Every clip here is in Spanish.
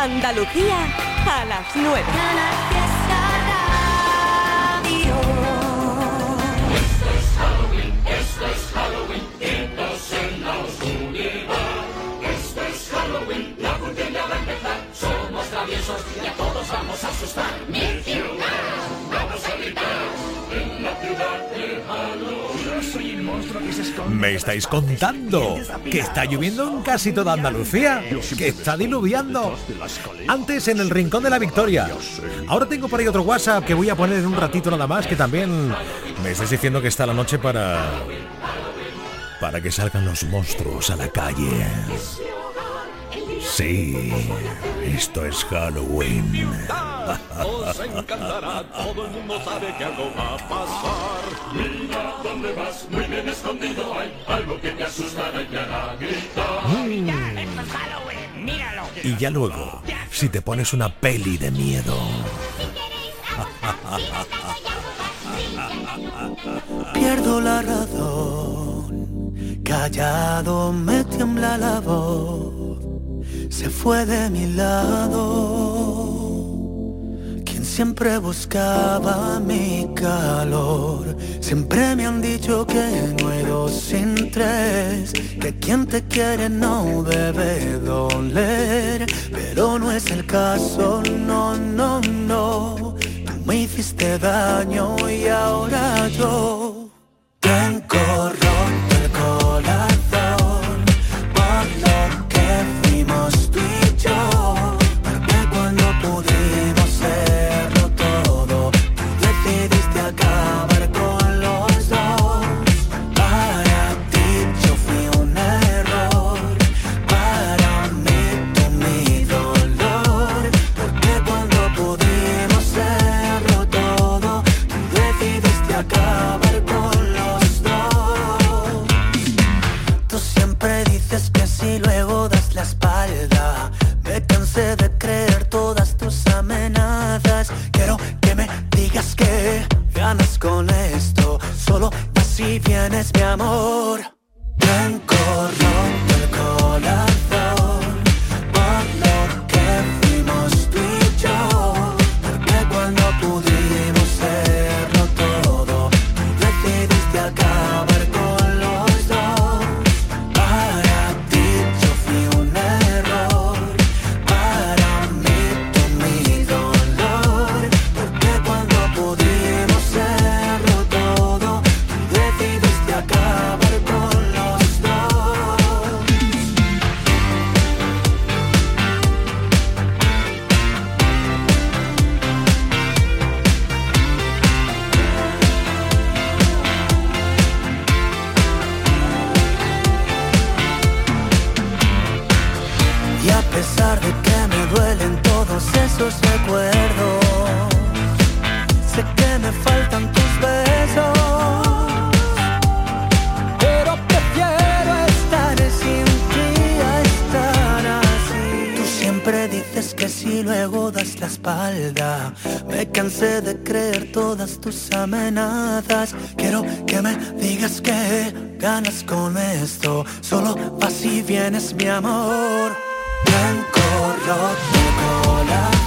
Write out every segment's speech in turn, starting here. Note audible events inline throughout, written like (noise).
Andalucía a las 9. Esto es Halloween, esto es Halloween, quietos en la oscuridad. Esto es Halloween, la puntería va a empezar. Somos traviesos y a todos vamos a asustar. Mi ciudad, vamos a gritar. Me estáis contando que está lloviendo en casi toda Andalucía, que está diluviando. Antes en el Rincón de la Victoria. Ahora tengo por ahí otro WhatsApp que voy a poner en un ratito nada más, que también me estáis diciendo que está la noche para... para que salgan los monstruos a la calle. Sí, esto es Halloween. Os encantará, todo el mundo sabe que algo va a pasar. Mira dónde vas, muy bien escondido hay algo que te asustará y te hará gritar. Y ya luego, si te pones una peli de miedo. Pierdo la razón, callado me tiembla la voz, se fue de mi lado. Quien siempre buscaba mi calor, siempre me han dicho que no hay dos sin tres, que quien te quiere no debe doler, pero no es el caso, no, no, no. Tú me hiciste daño y ahora yo amor. Blanco roto el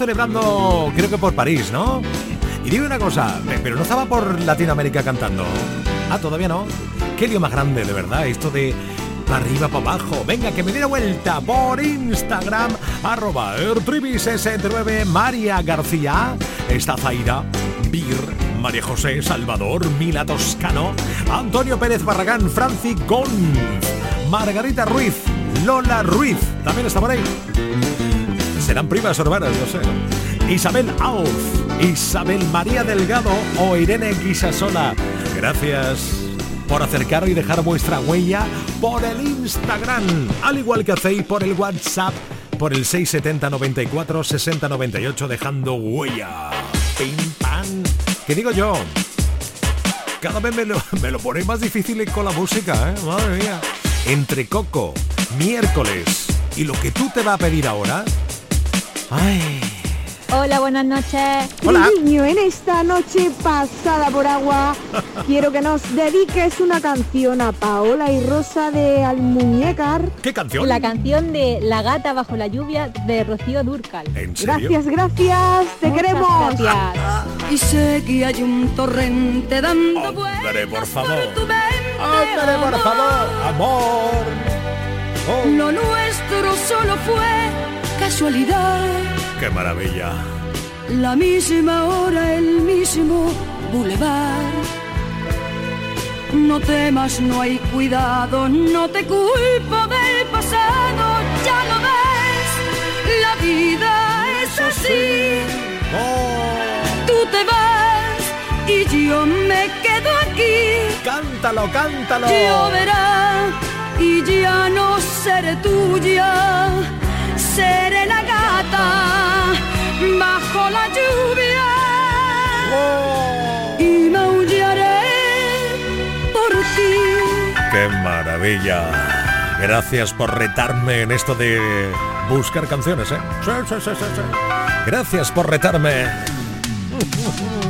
celebrando, creo que por París, ¿no? Y digo una cosa, pe- pero no estaba por Latinoamérica cantando. Ah, todavía no. Qué lío más grande, de verdad, esto de para arriba, para abajo. Venga, que me dé la vuelta por Instagram, arroba ertribi69, María García, está Zaira, Bir, María José, Salvador, Mila Toscano, Antonio Pérez Barragán, Franci Gonz, Margarita Ruiz, Lola Ruiz, también está por ahí. Serán primas hermanas, no sé. Isabel Alf, Isabel María Delgado o Irene Guisasola. Gracias. por acercar y dejar vuestra huella por el Instagram, al igual que hacéis por el WhatsApp, por el 670 94 60 98, dejando huella. Pim, pam. ¿Qué digo yo? Cada vez me lo, me lo ponéis más difícil con la música, ¿eh? Madre mía. Entre Coco, miércoles y lo que tú te vas a pedir ahora. Ay. Hola, buenas noches. Hola. Niño, en esta noche pasada por agua, (laughs) quiero que nos dediques una canción a Paola y Rosa de Almuñécar. ¿Qué canción? La canción de La gata bajo la lluvia de Rocío Durcal. ¿En serio? Gracias, gracias, te Muchas queremos. Gracias. Y sé que hay un torrente dando Hombre, por favor. tu mente, Hombre, por favor. Amor. Oh, Lo nuestro solo fue casualidad. qué maravilla. La misma hora, el mismo bulevar. No temas, no hay cuidado, no te culpo del pasado, ya lo ves. La vida es así. Oh, Tú te vas y yo me quedo aquí. cántalo, cántalo. Lloverá y ya no seré tuya, seré la gata bajo la lluvia Oh, y maullaré por ti. qué maravilla. Gracias por retarme en esto de buscar canciones, ¿eh? Sí, sí, sí, sí, sí. Gracias por retarme. (laughs)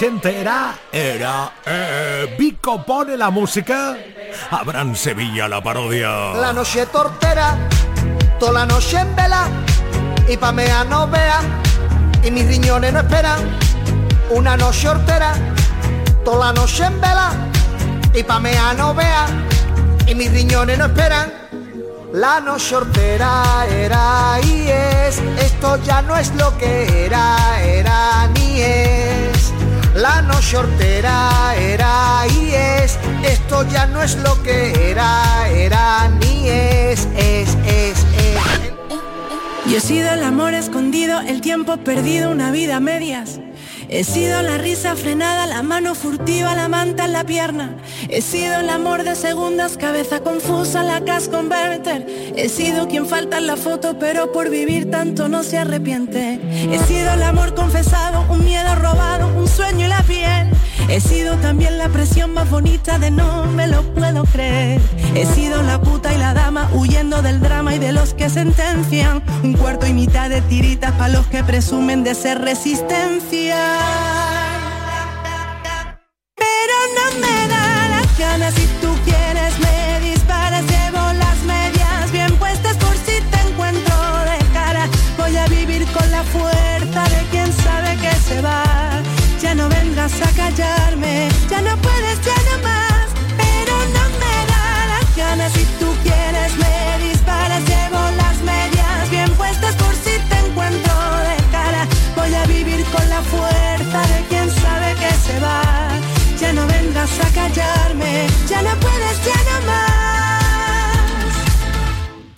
80 era... Era... Eh, Vico pone la música. Habrán Sevilla la parodia. La noche tortera, toda la noche en vela. Y pa' Pamea no vea, y mis riñones no esperan. Una noche hortera, toda la noche en vela. Y pa' Pamea no vea, y mis riñones no esperan. La noche shortera era y es, esto ya no es lo que era, era ni es. La noche hortera era y es, esto ya no es lo que era, era ni es, es, es, es. Y he sido el amor escondido, el tiempo perdido, una vida a medias. He sido la risa frenada, la mano furtiva, la manta en la pierna. He sido el amor de segundas, cabeza confusa, la cas converter. He sido quien falta en la foto, pero por vivir tanto no se arrepiente. He sido el amor confesado, un miedo robado, un sueño y la piel. He sido también la presión más bonita de no me lo puedo creer. He sido la puta y la dama huyendo del drama y de los que sentencian. Un cuarto y mitad de tiritas para los que presumen de ser resistencia. Pero no me da las ganas si tú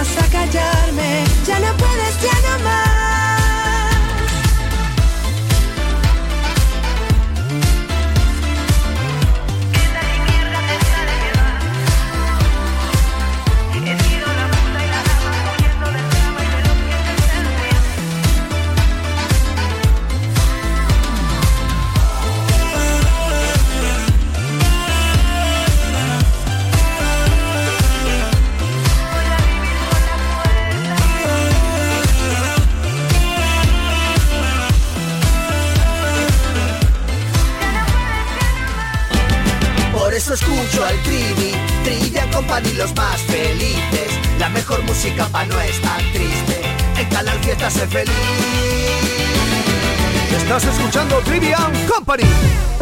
Vengas a callarme, escuchando Trivian Company.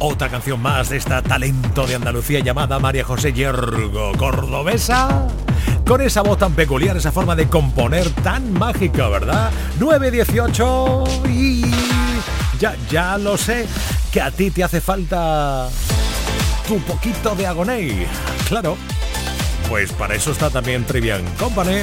Otra canción más de esta talento de Andalucía llamada María José Yergo, cordobesa. Con esa voz tan peculiar, esa forma de componer tan mágica, ¿verdad? 918 y ya, ya lo sé, que a ti te hace falta tu poquito de agoney. Claro, pues para eso está también Trivian Company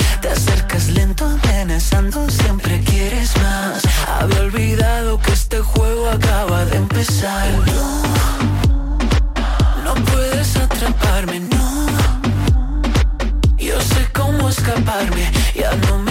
Te acercas lento, amenazando, siempre quieres más. Había olvidado que este juego acaba de empezar. No, no puedes atraparme, no. Yo sé cómo escaparme, ya no me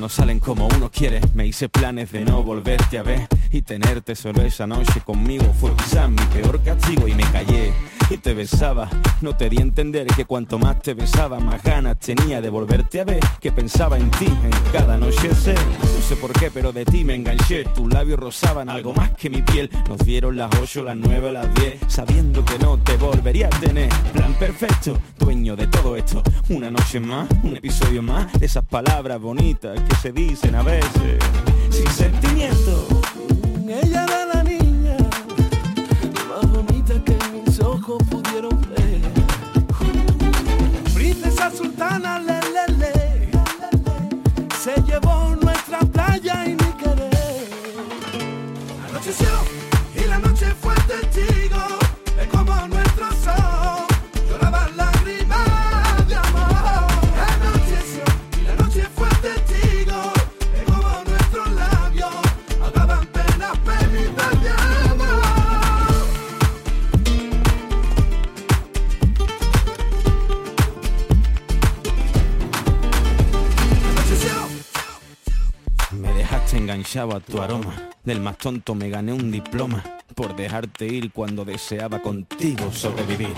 No salen como uno quiere. Me hice planes de no volverte a ver y tenerte solo esa noche conmigo fue quizás mi peor castigo y me callé. Y te besaba. No te di a entender que cuanto más te besaba, más ganas tenía de volverte a ver. Que pensaba en ti en cada noche sé. No sé por qué, pero de ti me enganché. Tus labios rozaban algo más que mi piel. Nos dieron las 8, las 9, las 10, sabiendo que no te volvería a tener. Plan perfecto, dueño de todo esto. Una noche más, un episodio más esas palabras bonitas que se dicen a veces sin sentimiento. Dejaste enganchado a tu aroma. Del más tonto me gané un diploma por dejarte ir cuando deseaba contigo sobrevivir.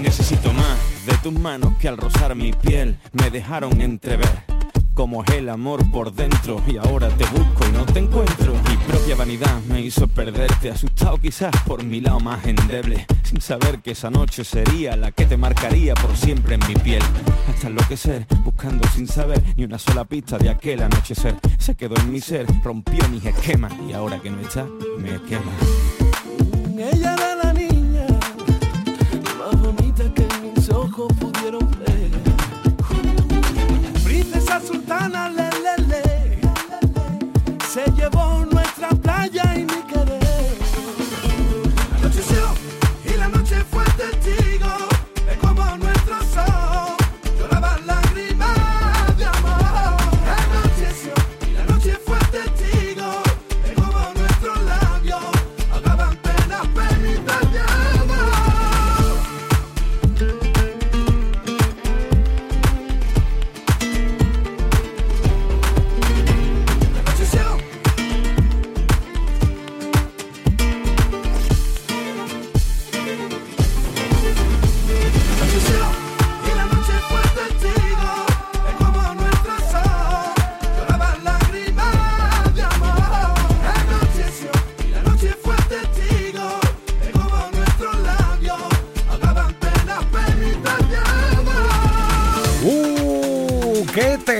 Necesito más de tus manos que al rozar mi piel me dejaron entrever cómo es el amor por dentro y ahora te busco y no te encuentro. Mi propia vanidad me hizo perderte, asustado quizás por mi lado más endeble, sin saber que esa noche sería la que te marcaría por siempre en mi piel. Hasta enloquecer, buscando sin saber ni una sola pista de aquel anochecer. Se quedó en mi ser, rompió mis esquemas y ahora que no está, me quema.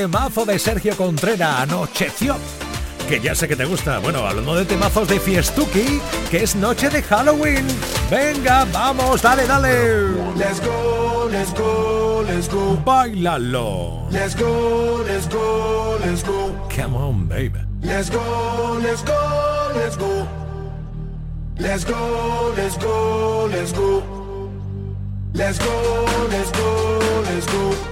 Temazo de Sergio Contreras! Anocheció. Que ya sé que te gusta. Bueno, hablando de temazos de Fiestuki, que es noche de Halloween. Venga, vamos, dale, dale. Let's go, let's go, let's go. Bailalo. Let's go, let's go, let's go. Come on, baby. Let's go, let's go, let's go. Let's go, let's go, let's go. Let's go, let's go, let's go.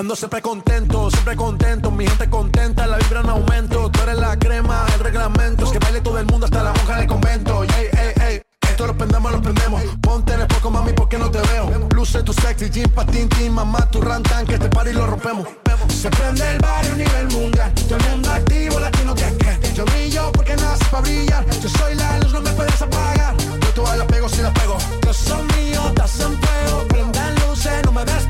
Ando siempre contento, siempre contento, mi gente contenta, la vibra en aumento, tú eres la crema, el reglamento, es que baile todo el mundo hasta la monja del convento, ey, ey, ey, esto lo prendemos, lo prendemos, ponte en el poco mami porque no te veo, luce tu sexy, jean patín, tin, mamá, tu rantan, que este party lo rompemos, se prende el barrio a nivel mundial, todo el mundo activo, latino que que, yo brillo porque nace para brillar, yo soy la luz, no me puedes apagar, yo todas la pego si la pego, yo soy mío, estás en fuego, prendan luces, no me despego,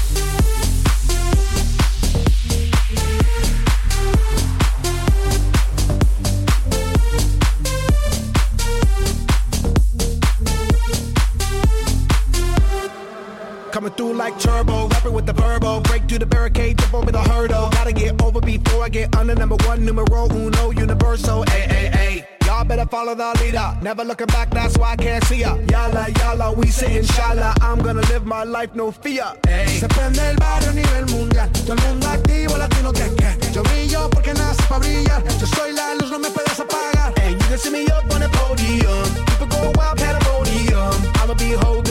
Turbo, rapping with the verbo. Break through the barricade, jump over the hurdle. Gotta get over before I get under number one, numero uno, universal. Ay, ay, ay. Y'all better follow the leader. Never looking back, that's why I can't see ya. Yala, yala, we say inshallah. I'm gonna live my life, no fear. Ey. Se prende el barrio a nivel mundial. Todo el mundo activo, latino que que. Yo brillo porque nace para brillar. Yo soy la luz, no me puedes apagar. And you can see me up on the podium. People go wild, pandemonium. I'ma be holding the golden. Told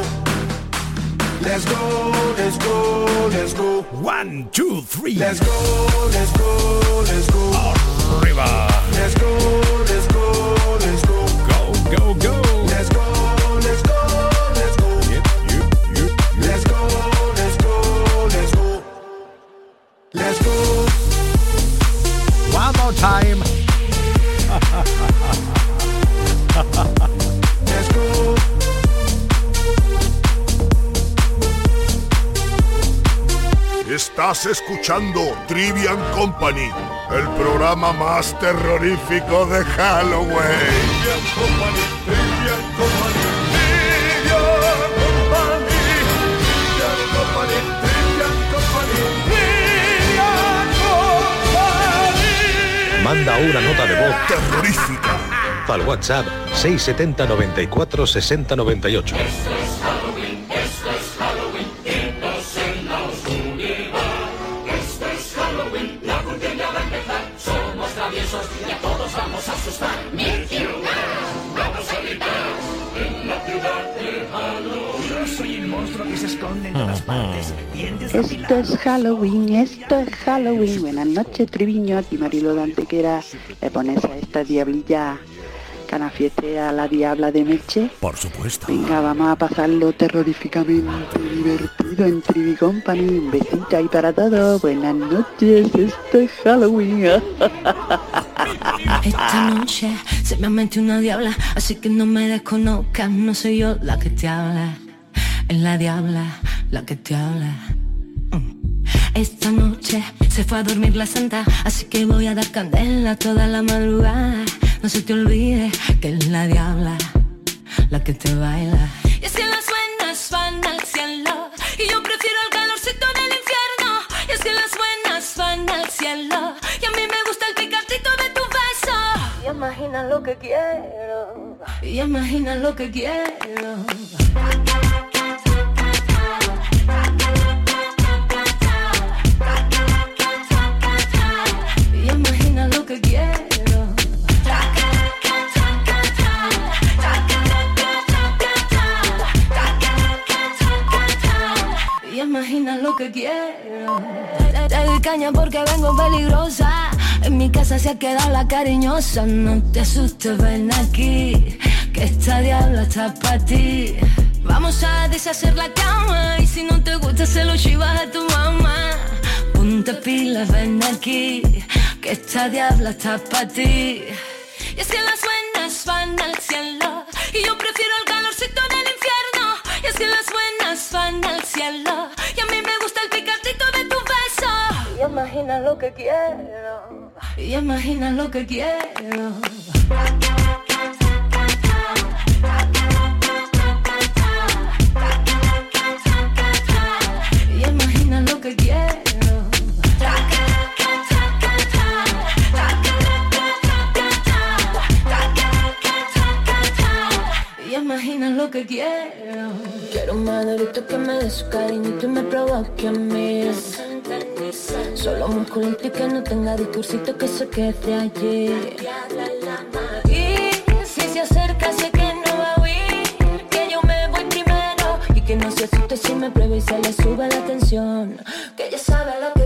Let's go, let's go, let's go. One, two, three. Let's go, let's go, let's go. Arriba. Let's go, let's go, let's go. Go, go, go. Let's go, let's go, let's go. Let's go, let's go, let's go. Let's go. One more time. Estás escuchando Trivian Company, el programa más terrorífico de Halloween. Trivian Company, Trivian Company, Trivian Company, Trivian Company, Trivian Company, Trivian Company. Manda una nota de voz terrorífica al WhatsApp 670 94 60 98. Que se esconde en todas partes. Dientes Esto es Halloween, esto es Halloween. Buenas noches, Triviño, a ti Marilo de Antequera. Le pones a esta diablilla canafietea la diabla de Meche. Por supuesto. Venga, vamos a pasarlo terroríficamente divertido en Trivi Company. Un besito ahí para todos. Buenas noches, esto es Halloween. (laughs) Esta noche se me ha metido una diabla, así que no me desconozcas, no soy yo la que te habla, es la diabla la que te habla. Esta noche se fue a dormir la santa, así que voy a dar candela toda la madrugada. No se te olvide que es la diabla la que te baila. Y es que las buenas van al cielo, y yo prefiero el calorcito del infierno. Y es que las buenas van al cielo, y a mí me gusta el picantito de tu beso. Y imagina lo que quiero, y imagina lo que quiero. Que quiero. Y imagina lo que quiero. Te, te caña porque vengo peligrosa. En mi casa se ha quedado la cariñosa. No te asustes, ven aquí. Que esta diabla está para ti. Vamos a deshacer la cama. Y si no te gusta, se lo chivas a tu mamá. Ponte pilas, ven aquí. Que esta diabla está para ti. Y es que las buenas van al cielo. Y yo prefiero el calorcito del infierno. Y es que las buenas van al cielo. Y a mí me gusta el picantito de tu beso. Y imagina lo que quiero. Y imagina lo que quiero. Y imagina lo que quiero. Y imagina lo que quiero. Quiero un maderito que me dé su cariñito y me provoque a mí. Solo musculito y que no tenga discursito que se quede allí. Y si se acerca, sé que no va a huir. Que yo me voy primero. Y que no se asuste si me prueba y se le sube la tensión. Que ella sabe lo que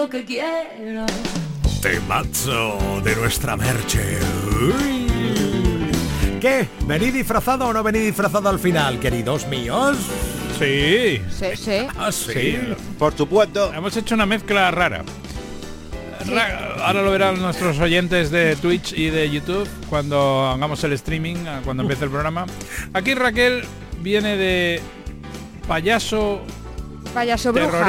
lo que quiero. Temazo de nuestra merche. Uy. ¿Qué? ¿Venid disfrazado o no venid disfrazado al final, queridos míos? Sí. Sí, sí. Ah, sí. Por supuesto. Hemos hecho una mezcla rara. Ra- Ahora lo verán nuestros oyentes de Twitch y de YouTube cuando hagamos el streaming, a- cuando empiece el programa. Aquí Raquel viene de payaso Payaso bruja.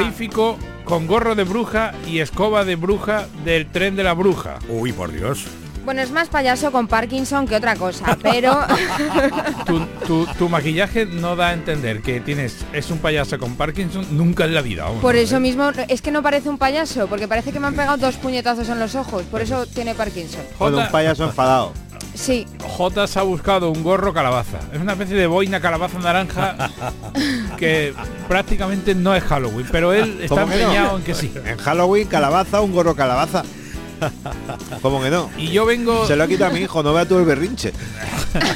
Con gorro de bruja y escoba de bruja del tren de la bruja. Uy, por Dios. Bueno, es más payaso con Parkinson que otra cosa, pero (laughs) Tu, tu- tu maquillaje no da a entender que tienes es un payaso con Parkinson nunca en la vida. vamos. por eso mismo es que no parece un payaso, porque parece que me han pegado dos puñetazos en los ojos, por eso tiene Parkinson. Con un payaso enfadado. Sí, J se ha buscado un gorro calabaza. Es una especie de boina calabaza naranja (laughs) que prácticamente no es Halloween, pero él está empeñado en que sí. En Halloween, calabaza, un gorro calabaza. ¿Cómo que no? Y yo vengo Se lo ha quitado a mi hijo, no vea tú el berrinche.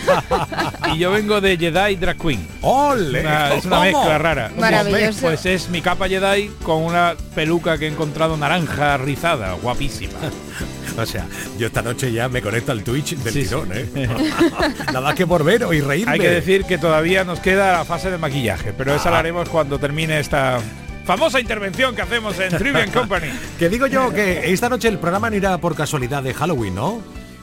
(laughs) y yo vengo de Jedi Drag Queen. ¡Ole! Una- es una ¿Cómo? mezcla rara. Maravilloso. Pues es mi capa Jedi con una peluca que he encontrado naranja rizada, guapísima. (laughs) (laughs) O sea, yo esta noche ya me conecto al Twitch del Sí, tirón, ¿eh? (laughs) (laughs) Nada más que por ver y reírme. Hay que decir que todavía nos queda la fase de maquillaje, pero esa la Ah. haremos cuando termine esta famosa intervención que hacemos en Trivian Company. Que digo yo que esta noche el programa no irá por casualidad de Halloween, ¿no?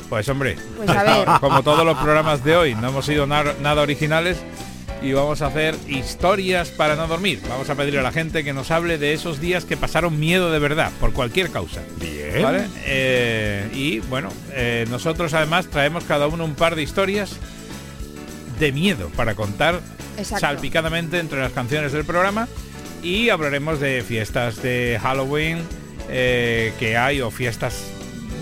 Pues hombre, Pues a ver. como todos los programas de hoy, no hemos sido nada originales y vamos a hacer historias para no dormir. Vamos a pedirle a la gente que nos hable de esos días que pasaron miedo de verdad, por cualquier causa. Bien. ¿Vale? Eh, y bueno, eh, nosotros además traemos cada uno un par de historias de miedo para contar Exacto. salpicadamente entre las canciones del programa y hablaremos de fiestas de Halloween eh, que hay o fiestas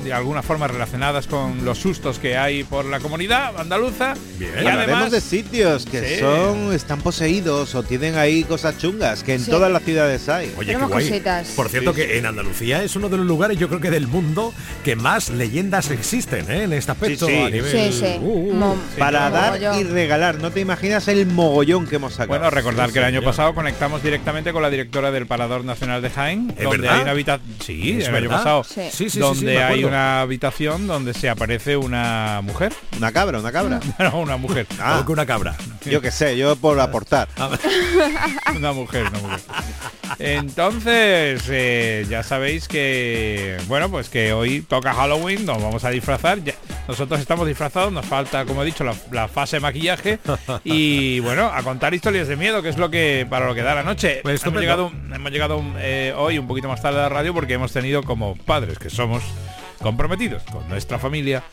de alguna forma relacionadas con los sustos que hay por la comunidad andaluza. Bien. Y además de sitios que Sí. son están poseídos o tienen ahí cosas chungas que en Sí. todas las ciudades hay. Oye, qué guay. cositas. Por cierto, que en Andalucía es uno de los lugares, yo creo que del mundo, que más leyendas existen ¿eh? en este aspecto. Sí, sí. a nivel- sí, sí. Uh, uh, Mo- Para sí, dar mogollón. y regalar, no te imaginas el mogollón que hemos sacado. Bueno, recordar Sí, que el año señor. pasado conectamos directamente con la directora del Parador Nacional de Jaén, ¿Es donde verdad? hay una habitación, sí, ¿Es el año pasado, Sí. Sí, sí, sí, donde hay. Una habitación donde se aparece una mujer, Una cabra, una cabra. (laughs) no, una mujer, Ah, una cabra. yo qué sé, yo por aportar. (laughs) una mujer, una mujer. Entonces, eh, ya sabéis que, bueno, pues que hoy toca Halloween, nos vamos a disfrazar. ya- nosotros estamos disfrazados, nos falta, como he dicho, la, la fase de maquillaje y, bueno, a contar historias de miedo, que es lo que para lo que da la noche. Pues hemos llegado, hemos llegado eh, hoy un poquito más tarde a la radio porque hemos tenido como padres que somos comprometidos con nuestra familia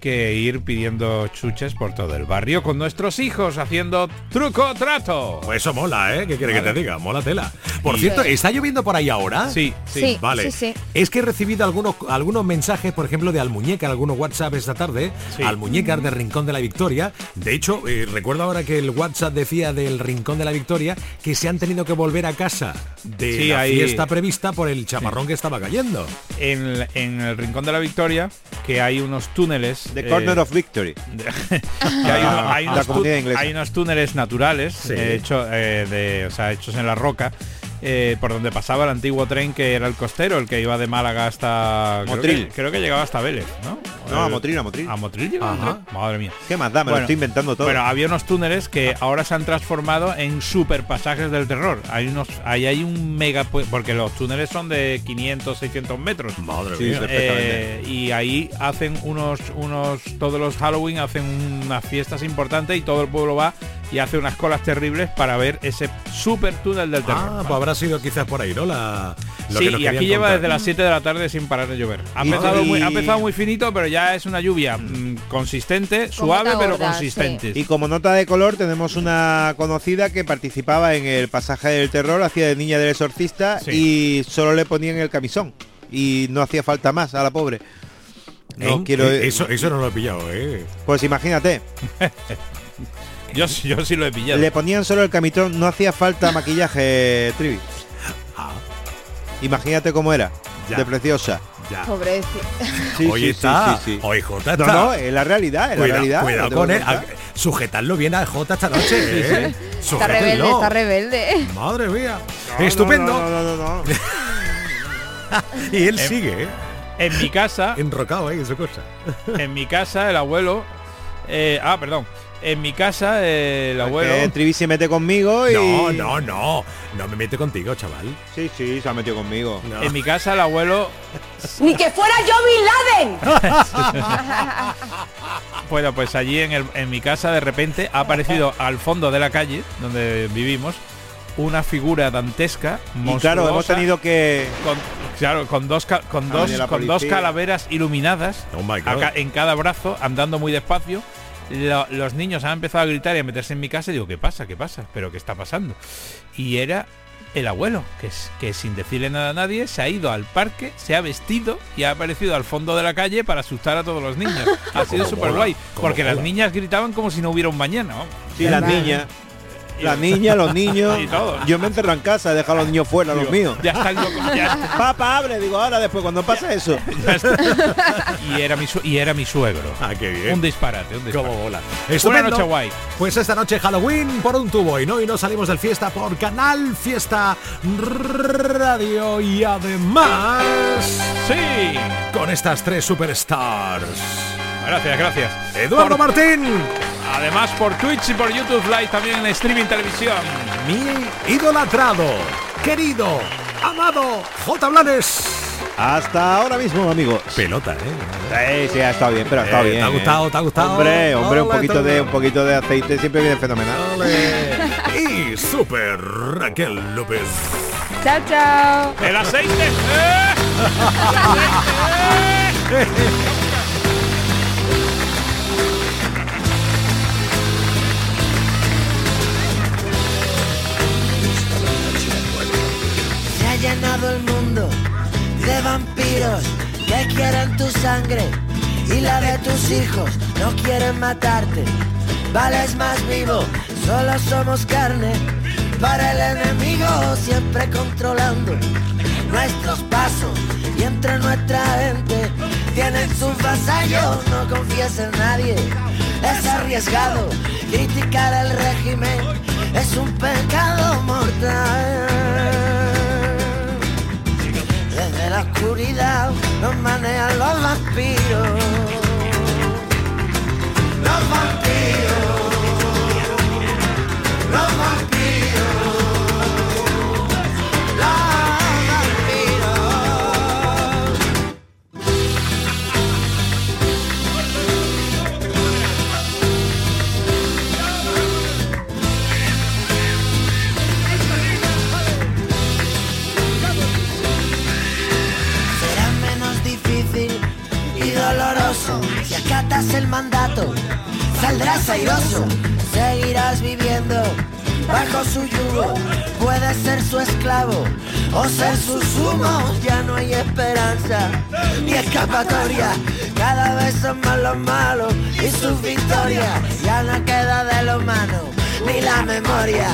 que ir pidiendo chuches por todo el barrio con nuestros hijos haciendo truco trato. Pues eso mola, ¿eh? ¿Qué quiere que te diga? Mola tela. Por Y- cierto, ¿está lloviendo por ahí ahora? Sí, sí. Sí, Vale. sí, sí. Es que he recibido algunos, algunos mensajes, por ejemplo, de Almuñécar, algunos WhatsApp esta tarde. Sí. Almuñécar del Rincón de la Victoria. De hecho, eh, recuerdo ahora que el WhatsApp decía del Rincón de la Victoria que se han tenido que volver a casa de Sí, la ahí- fiesta prevista por el chaparrón que estaba cayendo. en, en el Rincón de la Victoria, que hay unos túneles. The eh, Corner of Victory. (laughs) que hay, uno- hay la unos tú- comunidad inglesa. hay unos túneles naturales Sí. eh, hecho, eh, de, o sea, hechos en la roca. Eh, por donde pasaba el antiguo tren que era el costero, el que iba de Málaga hasta creo Motril. que, creo que llegaba hasta Vélez, ¿no? No, a Motril, a Motril. ¿A Motril llegaba el Ajá. tren? Madre mía. ¿Qué más da? Me lo estoy inventando todo. Bueno, había unos túneles que ahora se han transformado en super pasajes del terror. Hay unos, ahí hay un mega, porque los túneles son de 500, 600 metros. Madre Sí, mía. Eh, y ahí hacen unos, unos, todos los Halloween hacen unas fiestas importantes y todo el pueblo va y hace unas colas terribles para ver ese super túnel del terror. Ah, pues habrá sido quizás por ahí, ¿no? La, lo Sí, que nos y aquí lleva contar. desde las 7 de la tarde sin parar de llover. Ha Y- empezado, muy, ha y- empezado muy finito, pero ya es una lluvia mm, consistente, suave, pero gorda, consistente. Y como nota de color tenemos una conocida que participaba en el pasaje del terror, hacía de niña del exorcista Sí. y solo le ponían el camisón. Y no hacía falta más a la pobre. No ¿Eh? quiero. Eh, Eso, eso no lo he pillado, ¿eh? Pues imagínate, (laughs) Yo, sí- yo sí lo he pillado. le ponían solo el camisón, no hacía falta maquillaje, Trivi. Ah, Imagínate cómo era, Ya. de preciosa. ya. Pobrecito. Sí, Hoy sí, está. sí, sí, sí. Hoy Jota No, está. no, es la realidad, es la realidad. cuidado no con él. a- Sujetarlo bien a Jota esta noche, ¿eh? Está rebelde, está rebelde. Madre mía. No, Estupendo. no, no, no, no, no. (laughs) y él Em- sigue, ¿eh? En mi casa, Enrocado ahí, esa cosa. en mi casa el abuelo, eh, ah, perdón, en mi casa el abuelo, Que Trivi se mete conmigo y... No, no, no. No me mete contigo, chaval. Sí, sí, se ha metido conmigo. en mi casa el abuelo, (laughs) Ni que fuera yo Bin Laden. (laughs) bueno, pues allí en, el- en mi casa de repente ha aparecido al fondo de la calle donde vivimos una figura dantesca, Y claro, hemos monstruosa, tenido que... con, claro, con dos con dos con dos calaveras iluminadas Oh my God. acá- en cada brazo, andando muy despacio. Lo- los niños han empezado a gritar y a meterse en mi casa y digo, ¿qué pasa? ¿Qué pasa? ¿Pero qué está pasando? Y era el abuelo, que, es, que sin decirle nada a nadie, se ha ido al parque, se ha vestido y ha aparecido al fondo de la calle para asustar a todos los niños. (laughs) Ha sido súper guay, porque las niñas gritaban como si no hubiera un mañana. vamos. Sí, las niñas. Las niñas, los niños. (laughs) Y todo. Yo me encerro en casa, he dejado a los niños fuera, los míos. Ya está el loco, ya (laughs) está. Papá, abre, digo, ahora después, cuando pasa eso. (laughs) y era mi y era mi suegro. Ah, qué bien. Un disparate, un disparate. Cómo mola. Una noche guay. Pues esta noche Halloween por un tubo y no y nos salimos del fiesta por Canal Fiesta Radio y además sí con estas tres superstars. Gracias, gracias. Eduardo Por- Martín, Además por Twitch y por YouTube Live también en streaming televisión. mi idolatrado, querido, amado J. Blanes. Hasta ahora mismo, amigos. Pelota, ¿eh? Sí, sí, ha estado bien, pero ha estado Eh, bien. ¿te ha ¿eh? gustado, te ha gustado? Hombre, hombre, un poquito de un poquito de aceite siempre viene fenomenal. Y Super Raquel López. Chao, chao. El aceite. ¡eh! Se ha (laughs) llenado el mundo de vampiros que quieren tu sangre y la de tus hijos. No quieren matarte, vales más vivo, solo somos carne para el enemigo, siempre controlando nuestros pasos y entre nuestra gente tienen sus vasallos. No confíes en nadie, es arriesgado criticar el régimen, es un pecado mortal. La oscuridad nos manejan los vampiros. Los vampiros. Airoso, seguirás viviendo bajo su yugo. Puedes ser su esclavo o ser su sumo. Ya no hay esperanza ni escapatoria. Cada vez son más los malos y sus victorias. Ya no queda de lo humano ni la memoria.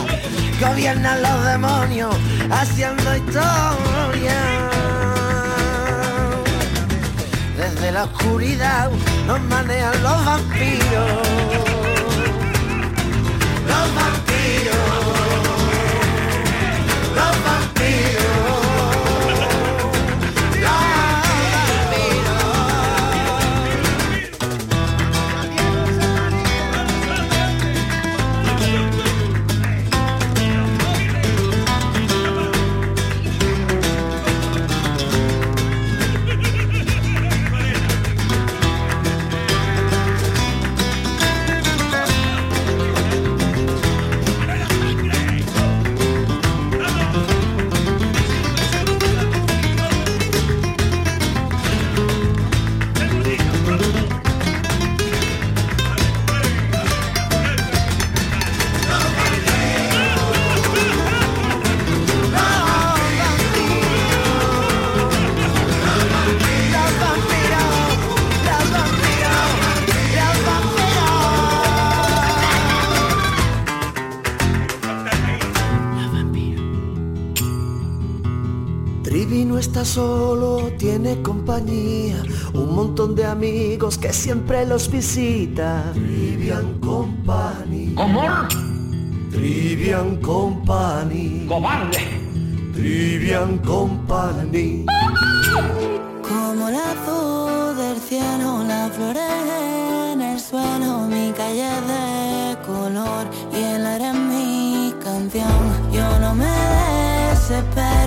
Gobiernan los demonios haciendo historia. Desde la oscuridad nos manejan los vampiros. Los Trivi no está solo, tiene compañía, un montón de amigos que siempre los visita. Trivian Company. ¿Cómo? Trivian Company. ¡Cobarde! Trivian Company. Como la azul del cielo, la flores en el suelo, mi calle de color y el aire mi canción. Yo no me desespero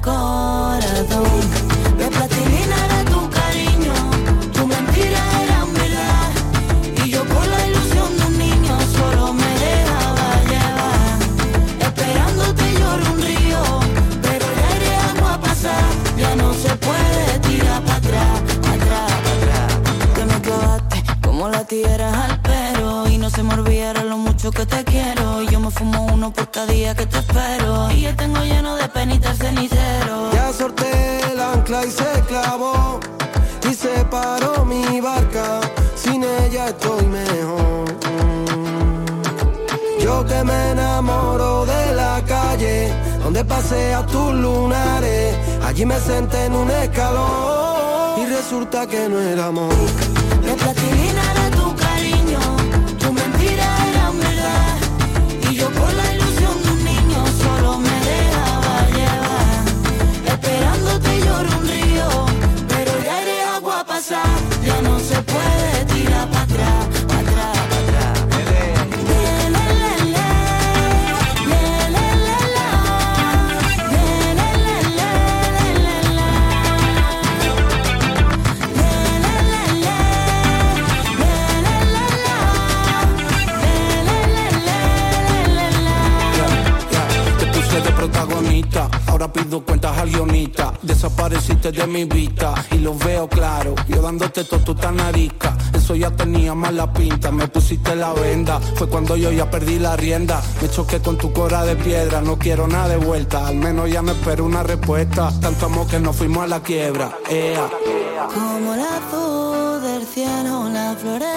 call. Cada día que te espero. Y yo tengo lleno de penitas cenicero. Ya sorté el ancla y se clavó y se paró mi barca. Sin ella estoy mejor. Yo que me enamoro de la calle, donde pasea tus lunares. Allí me senté en un escalón y resulta que no era amor. Agua al. Desapareciste de mi vista y lo veo claro. Yo dándote todo tu tan arisca, eso ya tenía mala pinta. Me pusiste la venda, fue cuando yo ya perdí la rienda. Me choqué con tu cora de piedra, no quiero nada de vuelta. Al menos ya me espero una respuesta. Tanto amor que nos fuimos a la quiebra. Como la azul del cielo, las flores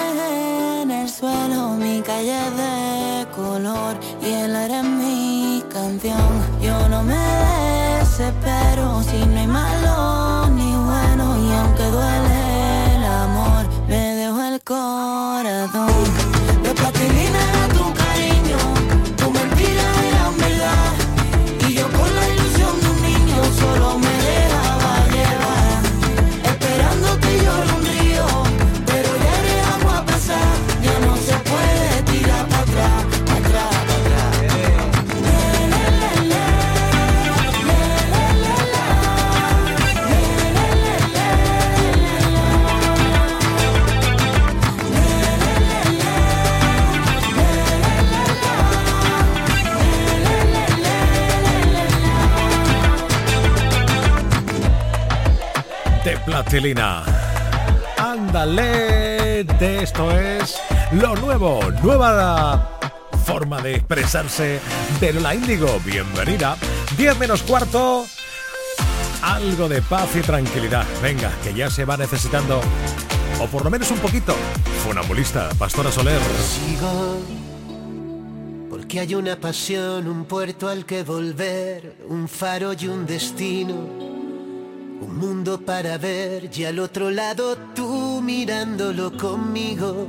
en el suelo, mi calle de color y el aire es mi canción. Yo no me desespero si no hay malo ni bueno y aunque duele el amor, me dejo el corazón. De Platilina. Ándale, esto es lo nuevo, nueva forma de expresarse de Lola Índigo. Bienvenida. 10 menos cuarto. Algo de paz y tranquilidad. Venga, que ya se va necesitando. O por lo menos un poquito. Funambulista, Pastora Soler. Sigo porque hay una pasión, un puerto al que volver, un faro y un destino, un mundo para ver y al otro lado tú mirándolo conmigo.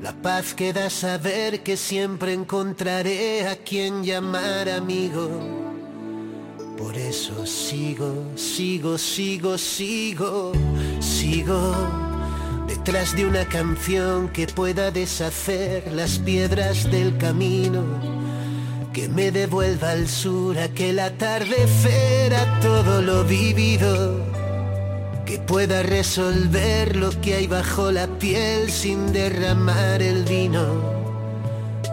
La paz que da saber que siempre encontraré a quien llamar amigo. Por eso sigo, sigo, sigo, sigo, sigo detrás de una canción que pueda deshacer las piedras del camino, que me devuelva al sur aquel atardecer a todo lo vivido, que pueda resolver lo que hay bajo la piel sin derramar el vino.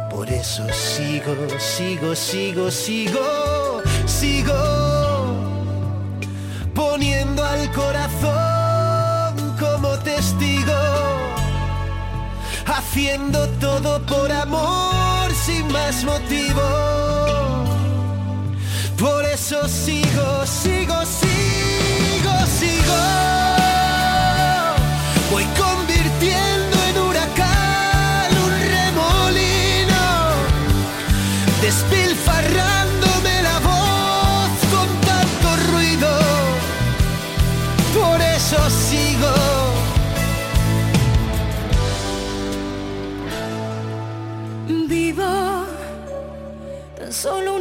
Por eso sigo, sigo, sigo, sigo, sigo poniendo al corazón como testigo, haciendo todo por amor sin más motivo. Por eso sigo, sigo, sigo, sigo.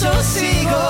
Sigo, sigo.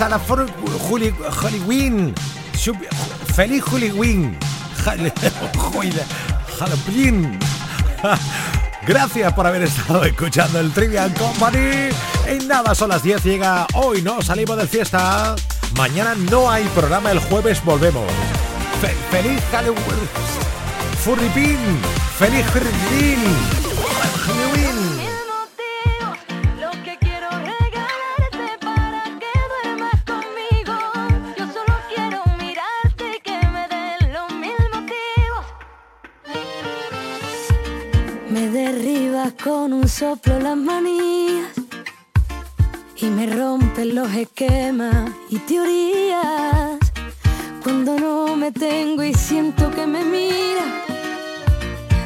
A la Juli, Halloween. Feliz Halloween. Halloween. Gracias por haber estado escuchando el Trivial Company. En nada, son las 10, llega hoy, no salimos de fiesta. Mañana no hay programa, el jueves volvemos. Fe feliz Halloween. Furripín. Feliz Halloween. Con un soplo las manías y me rompen los esquemas y teorías. Cuando no me tengo y siento que me mira,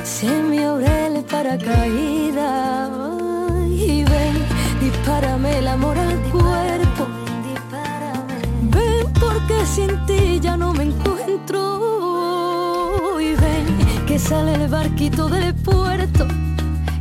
se me abre el paracaídas. Y ven, dispárame el amor al cuerpo. Ven porque sin ti ya no me encuentro. Y ven que sale el barquito del puerto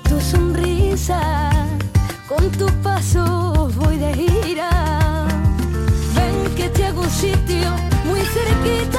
tu sonrisa. Con tus pasos voy de gira. Ven que te hago un sitio muy cerquita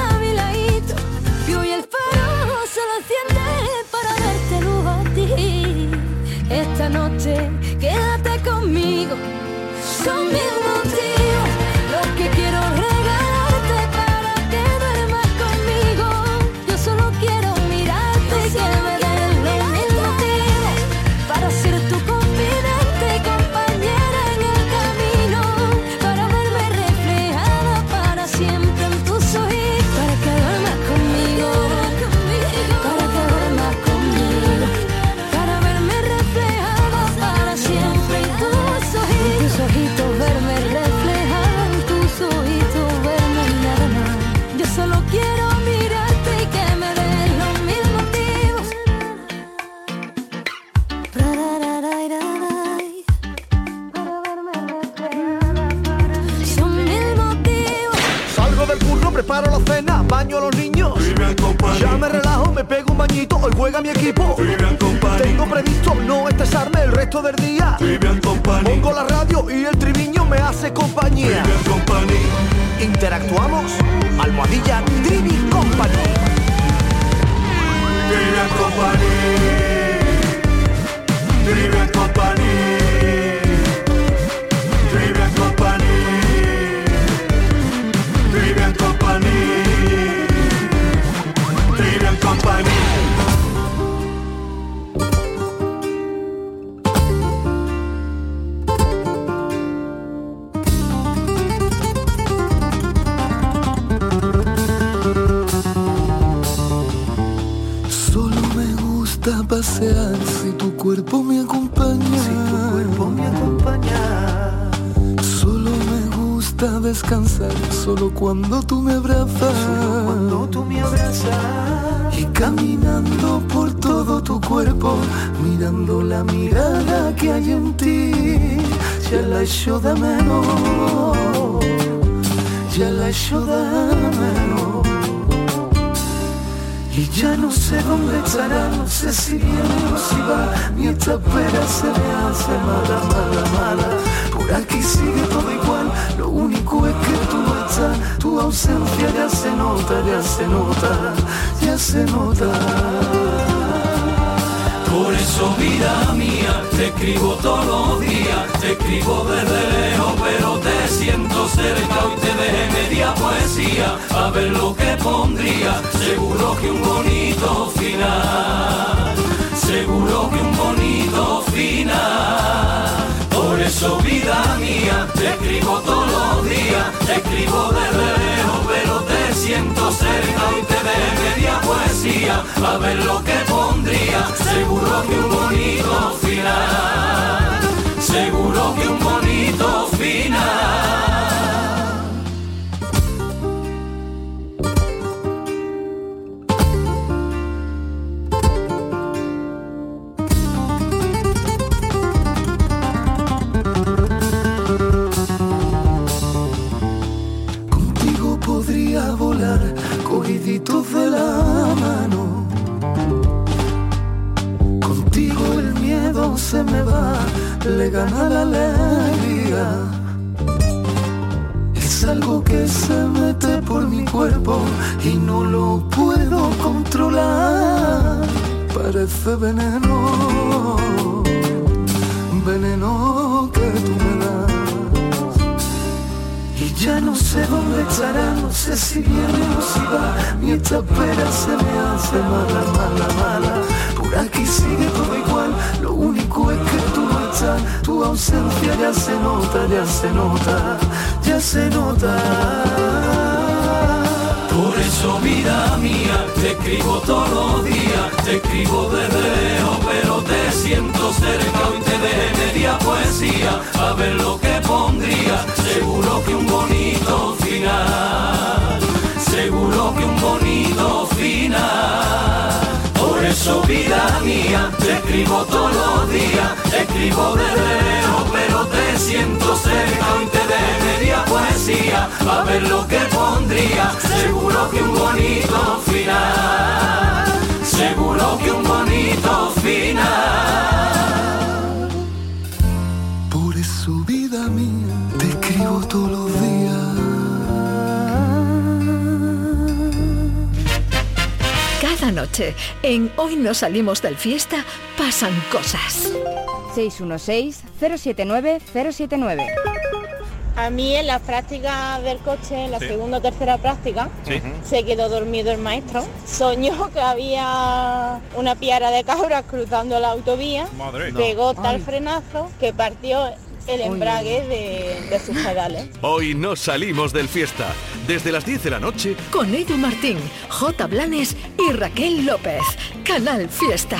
gusta descansar solo cuando tú me abrazas. Solo cuando tú me abrazas. Y caminando por todo tu cuerpo, mirando la mirada que hay en ti, ya la echo de menos. Ya la echo de menos. Y ya no sé dónde estará, no sé si viene o si va. Mi esta espera se me hace mala, mala, mala. Aquí sigue todo igual, lo único es que tú no. Tu ausencia ya se nota, ya se nota, ya se nota. Por eso, vida mía, te escribo todos los días, te escribo desde lejos, pero te siento cerca. Hoy te dejé media poesía, a ver lo que pondría. Seguro que un bonito final, seguro que un bonito final. Eso, vida mía, te escribo todos los días, te escribo desde lejos, pero te siento cerca. Hoy te dejé media poesía, a ver lo que pondría. Seguro que un bonito final, seguro que un bonito final. deditos de la mano. Contigo el miedo se me va, le gana la alegría. Es algo que se mete por mi cuerpo y no lo puedo controlar. Parece veneno, veneno que tú me ya no sé dónde estará, no sé si viene o si va. Mi espera se me hace mala, mala, mala. Por aquí sigue todo igual, lo único es que tú no estás. Tu ausencia ya se nota, ya se nota, ya se nota. Por eso vida mía, te escribo todos los días, te escribo desde lejos, pero te siento cerca. Y te de media poesía, a ver lo que pondría, seguro que un bonito final, seguro que un bonito final. Por eso vida mía, te escribo todos los días, escribo desde lejos, pero te siento cerca y te de media poesía, a ver lo que pondría, seguro que un bonito final, seguro que un bonito final. Por eso vida mía, te escribo todos los días. Cada noche, en Hoy no salimos del fiesta, pasan cosas. 616-079-079. A mí en la práctica del coche, en la Sí. segunda o tercera práctica, Sí. se quedó dormido el maestro. Soñó que había una piara de cabras cruzando la autovía, Madre. pegó No. tal Ay. frenazo que partió el embrague de, de sus pedales. Hoy no salimos del fiesta. Desde las 10 de la noche Con Edu Martín, J. Blanes y Raquel López. Canal Fiesta.